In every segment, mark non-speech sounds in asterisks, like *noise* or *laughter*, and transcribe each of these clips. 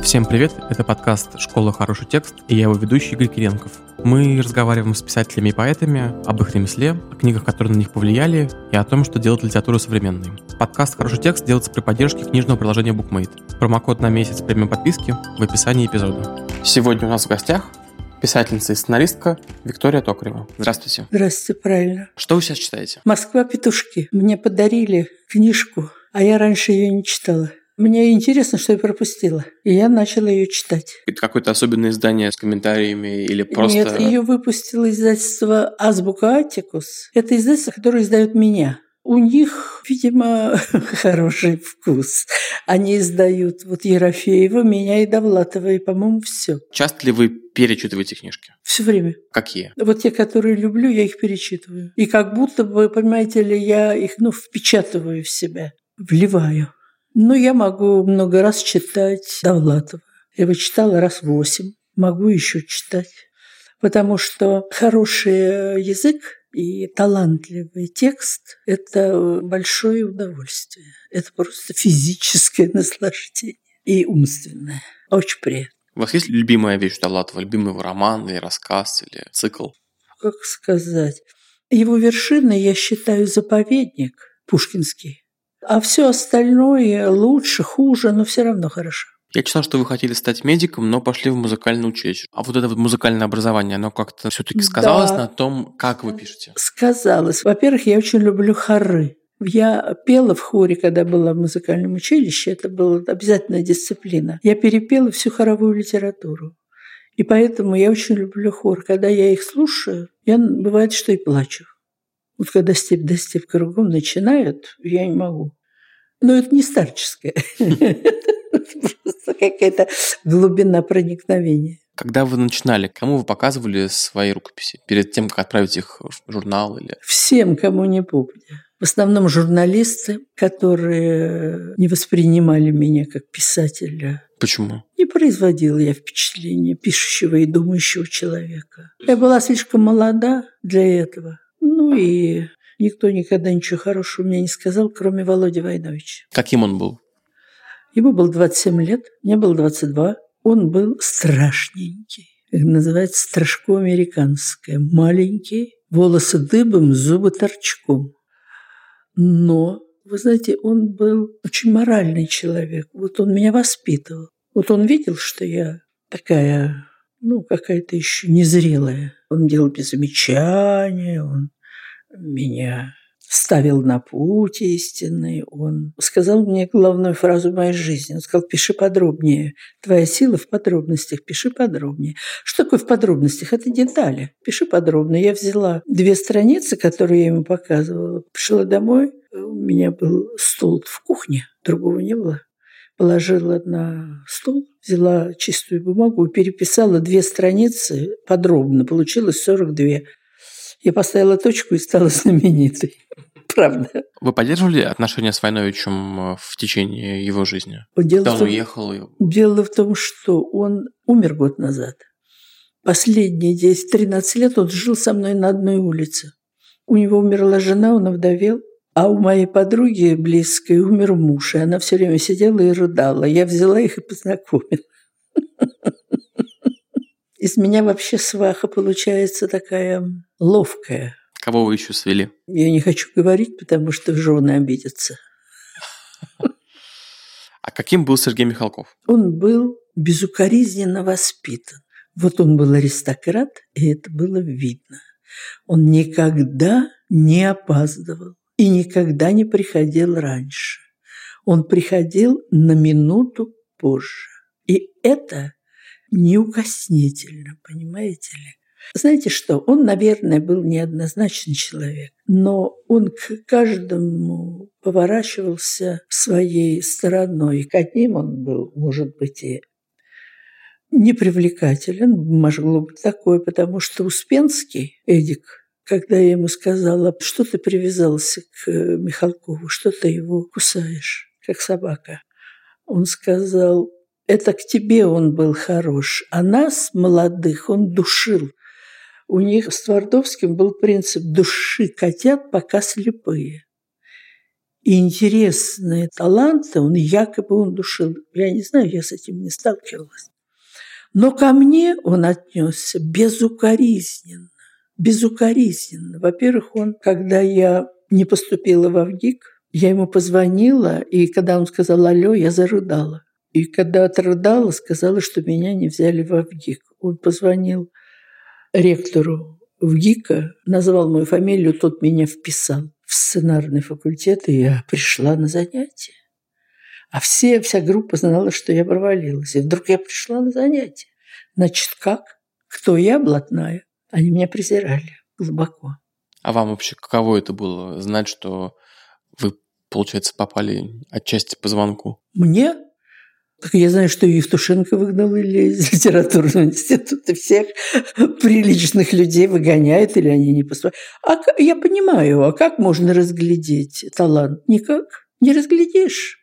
Всем привет, это подкаст «Школа. Хороший текст» и я его ведущий Игорь Киренков. Мы разговариваем с писателями и поэтами об их ремесле, о книгах, которые на них повлияли, и о том, что делает литературу современной. Подкаст «Хороший текст» делается при поддержке книжного приложения BookMate. Промокод на месяц премиум подписки в описании эпизода. Сегодня у нас в гостях писательница и сценаристка Виктория Токарева. Здравствуйте. Здравствуйте, правильно. Что вы сейчас читаете? «Москва. Петушки». Мне подарили книжку, а я раньше ее не читала. Мне интересно, что я пропустила. И я начала ее читать. Это какое-то особенное издание с комментариями или просто... Нет, ее выпустило издательство «Азбука Атикус». Это издательство, которое издает меня. У них, видимо, *laughs* хороший вкус. Они издают вот Ерофеева, меня и Довлатова, и, по-моему, все. Часто ли вы перечитываете книжки? Все время. Какие? Вот те, которые люблю, я их перечитываю. И как будто бы, понимаете ли, я их, ну, впечатываю в себя, вливаю. Ну, я могу много раз читать Довлатова. Я его читала раз восемь. Могу еще читать. Потому что хороший язык и талантливый текст – это большое удовольствие. Это просто физическое *laughs* наслаждение и умственное. Очень приятно. У вас есть любимая вещь Довлатова, любимый его роман или рассказ, или цикл? Как сказать? Его вершиной я считаю заповедник пушкинский. А все остальное лучше, хуже, но все равно хорошо. Я читал, что вы хотели стать медиком, но пошли в музыкальное училище. А вот это вот музыкальное образование, оно как-то все-таки сказалось да. на том, как вы пишете? Сказалось. Во-первых, я очень люблю хоры. Я пела в хоре, когда была в музыкальном училище. Это была обязательная дисциплина. Я перепела всю хоровую литературу. И поэтому я очень люблю хор. Когда я их слушаю, я бывает, что и плачу. Вот когда степь до степь кругом начинают, я не могу. Но это не старческое. Просто *laughs* какая-то глубина проникновения. Когда вы начинали, кому вы показывали свои рукописи перед тем, как отправить их в журнал? Или... Всем, кому не помню. В основном журналисты, которые не воспринимали меня как писателя. Почему? Не производила я впечатление пишущего и думающего человека. Я была слишком молода для этого. Ну и никто никогда ничего хорошего мне не сказал, кроме Володи Войновича. Каким он был? Ему было 27 лет, мне было 22. Он был страшненький. Как называется, страшко американское. Маленький, волосы дыбом, зубы торчком. Но, вы знаете, он был очень моральный человек. Вот он меня воспитывал. Вот он видел, что я такая, ну, какая-то еще незрелая. Он делал мне замечания, он меня ставил на путь истинный. Он сказал мне главную фразу моей жизни. Он сказал, пиши подробнее. Твоя сила в подробностях, пиши подробнее. Что такое в подробностях? Это детали. Пиши подробно. Я взяла две страницы, которые я ему показывала, пришла домой. У меня был стол в кухне, другого не было. Положила на стол, взяла чистую бумагу и переписала две страницы подробно. Получилось 42. Я поставила точку и стала *laughs* знаменитой. Правда. Вы поддерживали отношения с Войновичем э, в течение его жизни? Дело Когда он том, уехал? И... Дело в том, что он умер год назад. Последние 10-13 лет он жил со мной на одной улице. У него умерла жена, он овдовел. А у моей подруги близкой умер муж, и она все время сидела и рыдала. Я взяла их и познакомила. *laughs* Из меня вообще сваха получается такая ловкая. Кого вы еще свели? Я не хочу говорить, потому что жены обидятся. А каким был Сергей Михалков? Он был безукоризненно воспитан. Вот он был аристократ, и это было видно. Он никогда не опаздывал и никогда не приходил раньше. Он приходил на минуту позже. И это неукоснительно, понимаете ли? Знаете что, он, наверное, был неоднозначный человек, но он к каждому поворачивался своей стороной. К одним он был, может быть, и непривлекателен, могло быть такое, потому что Успенский, Эдик, когда я ему сказала, что ты привязался к Михалкову, что ты его кусаешь, как собака, он сказал, это к тебе он был хорош, а нас, молодых, он душил. У них с Твардовским был принцип «души котят, пока слепые». и интересные таланты, он якобы он душил. Я не знаю, я с этим не сталкивалась. Но ко мне он отнесся безукоризненно. Безукоризненно. Во-первых, он, когда я не поступила в Авгик, я ему позвонила, и когда он сказал «Алло», я зарыдала. И когда отрыдала, сказала, что меня не взяли в Авгик. Он позвонил ректору в ГИКа, назвал мою фамилию, тот меня вписал в сценарный факультет, и я пришла на занятия. А все, вся группа знала, что я провалилась. И вдруг я пришла на занятия. Значит, как? Кто я, блатная? Они меня презирали глубоко. А вам вообще каково это было, знать, что вы, получается, попали отчасти по звонку? Мне? Так я знаю, что Евтушенко выгнал или из *laughs* литературного института всех приличных людей выгоняет, или они не поступают. А я понимаю, а как можно разглядеть талант? Никак. Не разглядишь.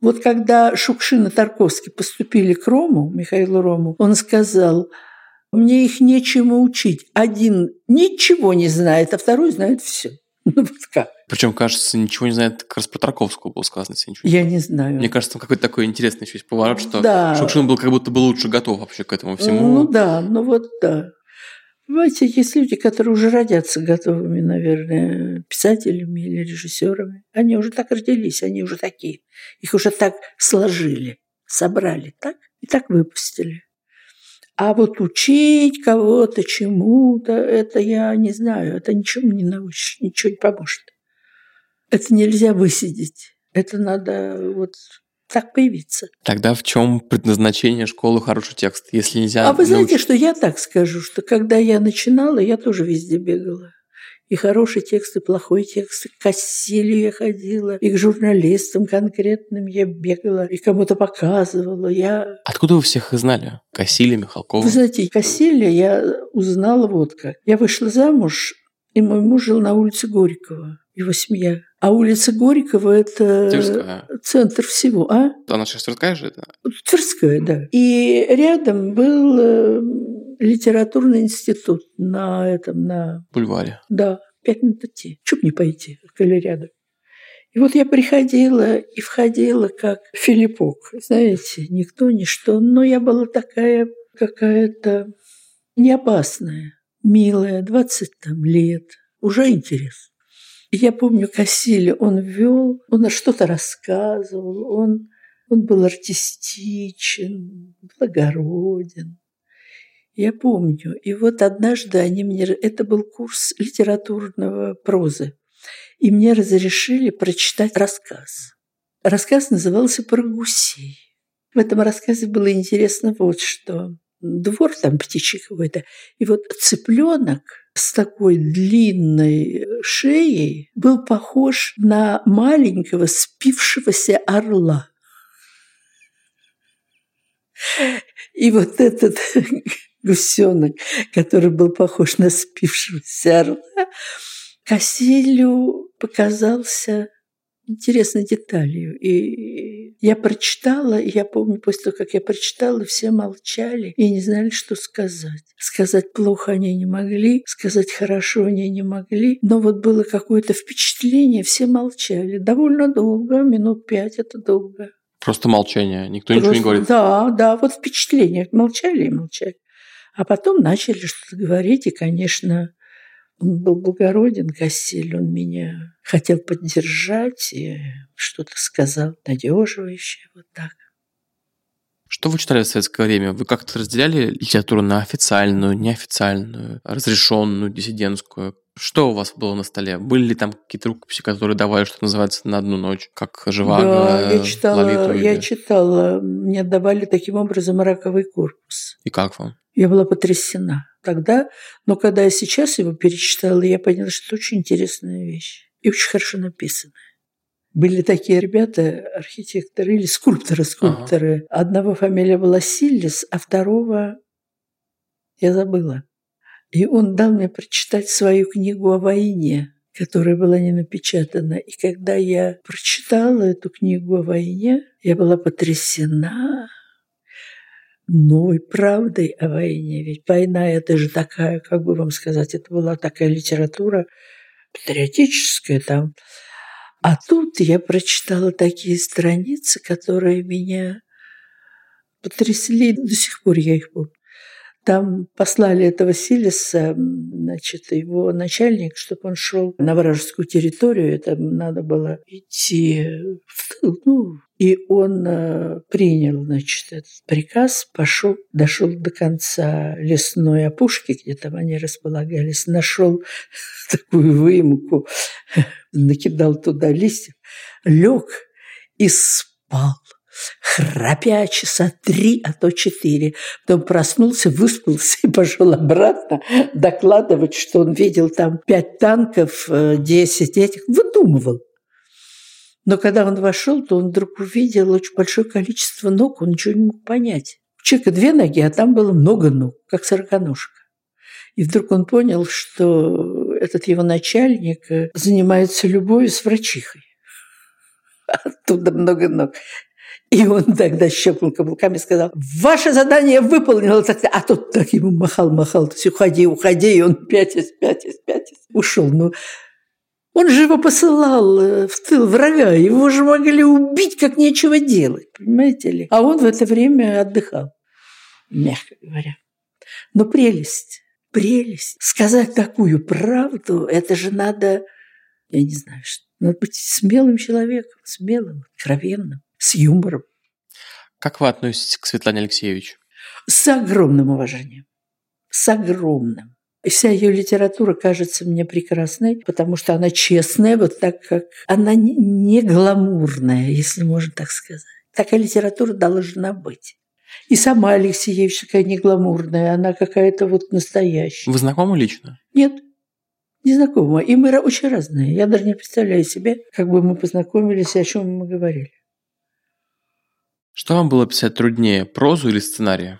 Вот когда Шукшин и Тарковский поступили к Рому, Михаилу Рому, он сказал, мне их нечему учить. Один ничего не знает, а второй знает все. *laughs* Ну вот как? Причем, кажется, ничего не знает, как раз про Тарковского было сказано, если ничего Я не знаю. Мне кажется, там какой-то такой интересный еще есть поворот, что да. Шукшин был как будто бы лучше готов вообще к этому всему. Ну да, ну вот да. Понимаете, есть люди, которые уже родятся готовыми, наверное, писателями или режиссерами. Они уже так родились, они уже такие. Их уже так сложили, собрали, так? И так выпустили. А вот учить кого-то чему-то, это я не знаю, это ничему не научишь, ничего не поможет. Это нельзя высидеть. Это надо вот так появиться. Тогда в чем предназначение школы хороший текст, если нельзя? А вы знаете, что я так скажу, что когда я начинала, я тоже везде бегала. И хороший текст, и плохой текст. К Кассилию я ходила, и к журналистам конкретным я бегала, и кому-то показывала. Я... Откуда вы всех их знали? Кассилия, Михалкова? Вы знаете, Кассилия я узнала вот как. Я вышла замуж, и мой муж жил на улице Горького, его семья. А улица Горького – это Тверская. центр всего, а? Она сейчас Тверская же? Это? Тверская, да. И рядом был э, литературный институт на этом, на... Бульваре. Да, пять минут идти. Чего не пойти, коли рядом. И вот я приходила и входила как Филиппок, знаете, никто, ничто. Но я была такая какая-то неопасная, милая, 20 там лет, уже интересно. Я помню Кассили, он вел, он что-то рассказывал, он, он был артистичен, благороден. Я помню. И вот однажды они мне... Это был курс литературного прозы. И мне разрешили прочитать рассказ. Рассказ назывался «Про гусей». В этом рассказе было интересно вот что. Двор там птичий какой-то. И вот цыпленок с такой длинной шеей был похож на маленького спившегося орла. И вот этот *laughs* гусенок, который был похож на спившегося орла, Кассилю показался интересной деталью. И я прочитала, и я помню, после того, как я прочитала, все молчали и не знали, что сказать. Сказать плохо они не могли, сказать хорошо они не могли, но вот было какое-то впечатление, все молчали. Довольно долго, минут пять это долго. Просто молчание, никто Просто, ничего не говорит. Да, да, вот впечатление. Молчали и молчали. А потом начали что-то говорить, и, конечно, он был благороден, Кассиль, он меня хотел поддержать и что-то сказал надеживающее, вот так. Что вы читали в советское время? Вы как-то разделяли литературу на официальную, неофициальную, разрешенную, диссидентскую? Что у вас было на столе? Были ли там какие-то рукописи, которые давали, что называется, на одну ночь, как Живаго, Да, я читала, Лолиту, или... я читала. Мне давали таким образом раковый корпус. И как вам? Я была потрясена тогда, но когда я сейчас его перечитала, я поняла, что это очень интересная вещь и очень хорошо написанная. Были такие ребята, архитекторы или скульпторы, скульпторы. Ага. Одного фамилия была Силлис, а второго я забыла. И он дал мне прочитать свою книгу о войне, которая была не напечатана. И когда я прочитала эту книгу о войне, я была потрясена новой правдой о войне. Ведь война – это же такая, как бы вам сказать, это была такая литература патриотическая там. А тут я прочитала такие страницы, которые меня потрясли, до сих пор я их помню. Там послали этого Силиса, значит, его начальник, чтобы он шел на вражескую территорию. Это надо было идти в тыл. Ну, и он э, принял, значит, этот приказ, пошел, дошел до конца лесной опушки, где там они располагались, нашел *laughs* такую выемку, *laughs* накидал туда листьев, лег и спал храпя часа три, а то четыре. Потом проснулся, выспался и пошел обратно докладывать, что он видел там пять танков, э, десять этих. Выдумывал. Но когда он вошел, то он вдруг увидел очень большое количество ног, он ничего не мог понять. У человека две ноги, а там было много ног, как сороконожка. И вдруг он понял, что этот его начальник э, занимается любовью с врачихой. Оттуда много ног. И он тогда щелкнул каблуками и сказал, ваше задание выполнено. А тот так ему махал-махал, то есть уходи, уходи, и он пятясь, пятясь, пятясь ушел. Ну, он же его посылал э, в тыл врага, его же могли убить, как нечего делать, понимаете ли? А он в это время отдыхал, мягко говоря. Но прелесть, прелесть. Сказать такую правду, это же надо, я не знаю, надо быть смелым человеком, смелым, откровенным с юмором. Как вы относитесь к Светлане Алексеевич? С огромным уважением. С огромным. Вся ее литература кажется мне прекрасной, потому что она честная, вот так как она не гламурная, если можно так сказать. Такая литература должна быть. И сама Алексеевич такая не гламурная, она какая-то вот настоящая. Вы знакомы лично? Нет, не знакома. И мы очень разные. Я даже не представляю себе, как бы мы познакомились и о чем мы говорили. Что вам было писать труднее, прозу или сценарий?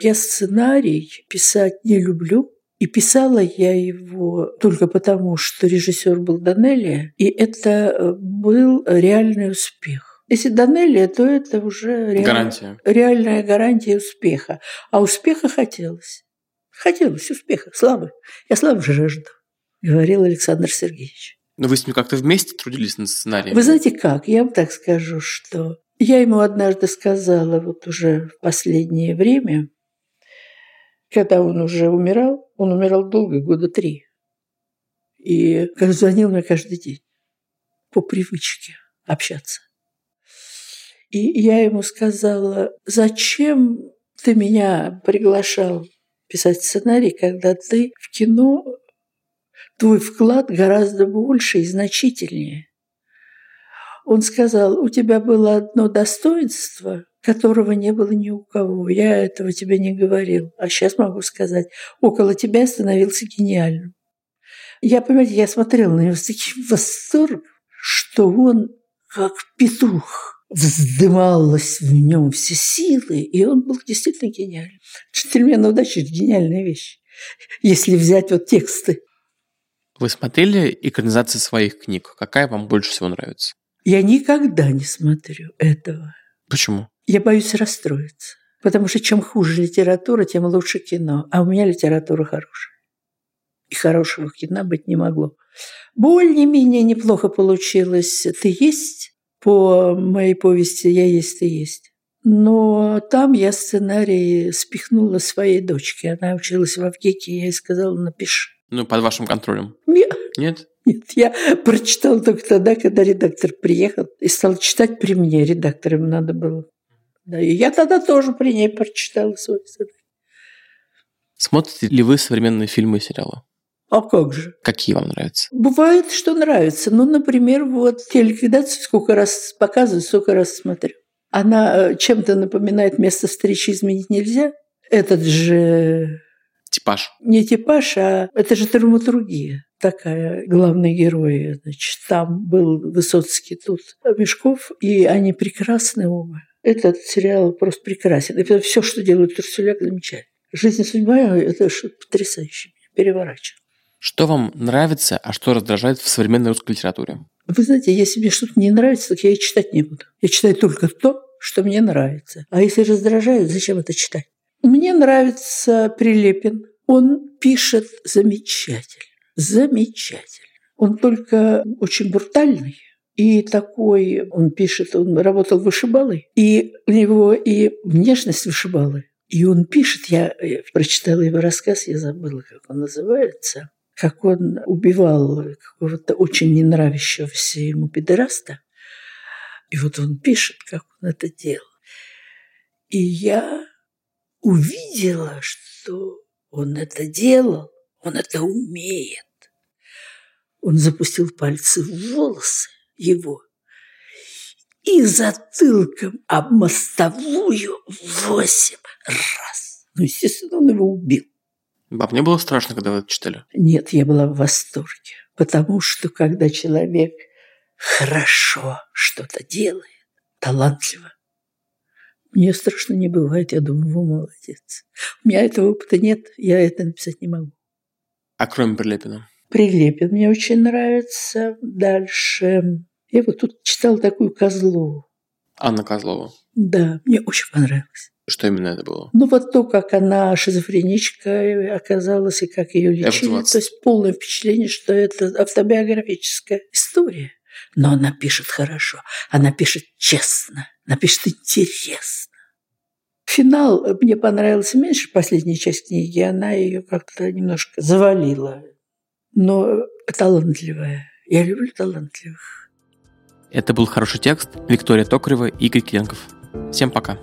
Я сценарий писать не люблю. И писала я его только потому, что режиссер был Данелия, и это э, был реальный успех. Если Данелия, то это уже реаль... гарантия. реальная гарантия успеха. А успеха хотелось. Хотелось успеха, славы. Я славы жажду, говорил Александр Сергеевич. Но вы с ним как-то вместе трудились над сценарием? Вы знаете как? Я вам так скажу, что я ему однажды сказала, вот уже в последнее время, когда он уже умирал, он умирал долго, года три. И звонил мне каждый день по привычке общаться. И я ему сказала, зачем ты меня приглашал писать сценарий, когда ты в кино, твой вклад гораздо больше и значительнее. Он сказал, у тебя было одно достоинство, которого не было ни у кого. Я этого тебе не говорил. А сейчас могу сказать, около тебя становился гениальным. Я, понимаете, я смотрела на него с таким восторгом, что он как петух вздымалась в нем все силы, и он был действительно гениальным. Джентльмен удачи – гениальная вещь, если взять вот тексты. Вы смотрели экранизации своих книг? Какая вам больше всего нравится? Я никогда не смотрю этого. Почему? Я боюсь расстроиться. Потому что чем хуже литература, тем лучше кино. А у меня литература хорошая. И хорошего кино быть не могло. Более-менее неплохо получилось. Ты есть? По моей повести «Я есть, ты есть». Но там я сценарий спихнула своей дочке. Она училась в Авгике, я ей сказала, напиши. Ну, под вашим контролем? Нет. Нет? Нет, я прочитала только тогда, когда редактор приехал и стал читать при мне. Редактором надо было. Да, и я тогда тоже при ней прочитала свой сценарий. Смотрите ли вы современные фильмы и сериалы? А как же? Какие вам нравятся? Бывает, что нравится. Ну, например, вот телеликвидацию сколько раз показывают, сколько раз смотрю. Она э, чем-то напоминает место встречи изменить нельзя. Этот же... Типаж. Не типаж, а это же драматургия такая, главный герой. Значит, там был Высоцкий, тут Мешков, и они прекрасны оба. Этот сериал просто прекрасен. И все, что делает Турсуляк, замечательно. «Жизнь и судьба» – это что-то потрясающее, переворачивает. Что вам нравится, а что раздражает в современной русской литературе? Вы знаете, если мне что-то не нравится, так я и читать не буду. Я читаю только то, что мне нравится. А если раздражает, зачем это читать? Мне нравится Прилепин. Он пишет замечательно замечательно. Он только очень брутальный, И такой, он пишет, он работал вышибалой, и у него и внешность вышибалы. И он пишет, я, я прочитала его рассказ, я забыла, как он называется, как он убивал какого-то очень не нравящегося ему педераста. И вот он пишет, как он это делал. И я увидела, что он это делал, он это умеет. Он запустил пальцы в волосы его и затылком об мостовую восемь раз. Ну, естественно, он его убил. Баб, не было страшно, когда вы это читали? Нет, я была в восторге. Потому что когда человек хорошо что-то делает, талантливо, мне страшно не бывает, я думаю, вы молодец. У меня этого опыта нет, я это написать не могу. А кроме Прилепина? Прилепин мне очень нравится. Дальше. Я вот тут читала такую Козлову. Анна Козлова? Да, мне очень понравилось. Что именно это было? Ну, вот то, как она шизофреничка оказалась и как ее лечили. F20. То есть полное впечатление, что это автобиографическая история. Но она пишет хорошо, она пишет честно, она пишет интересно. Финал мне понравился меньше, последняя часть книги, она ее как-то немножко завалила. Но талантливая. Я люблю талантливых. Это был хороший текст. Виктория Токарева и Игорь Кленков. Всем пока.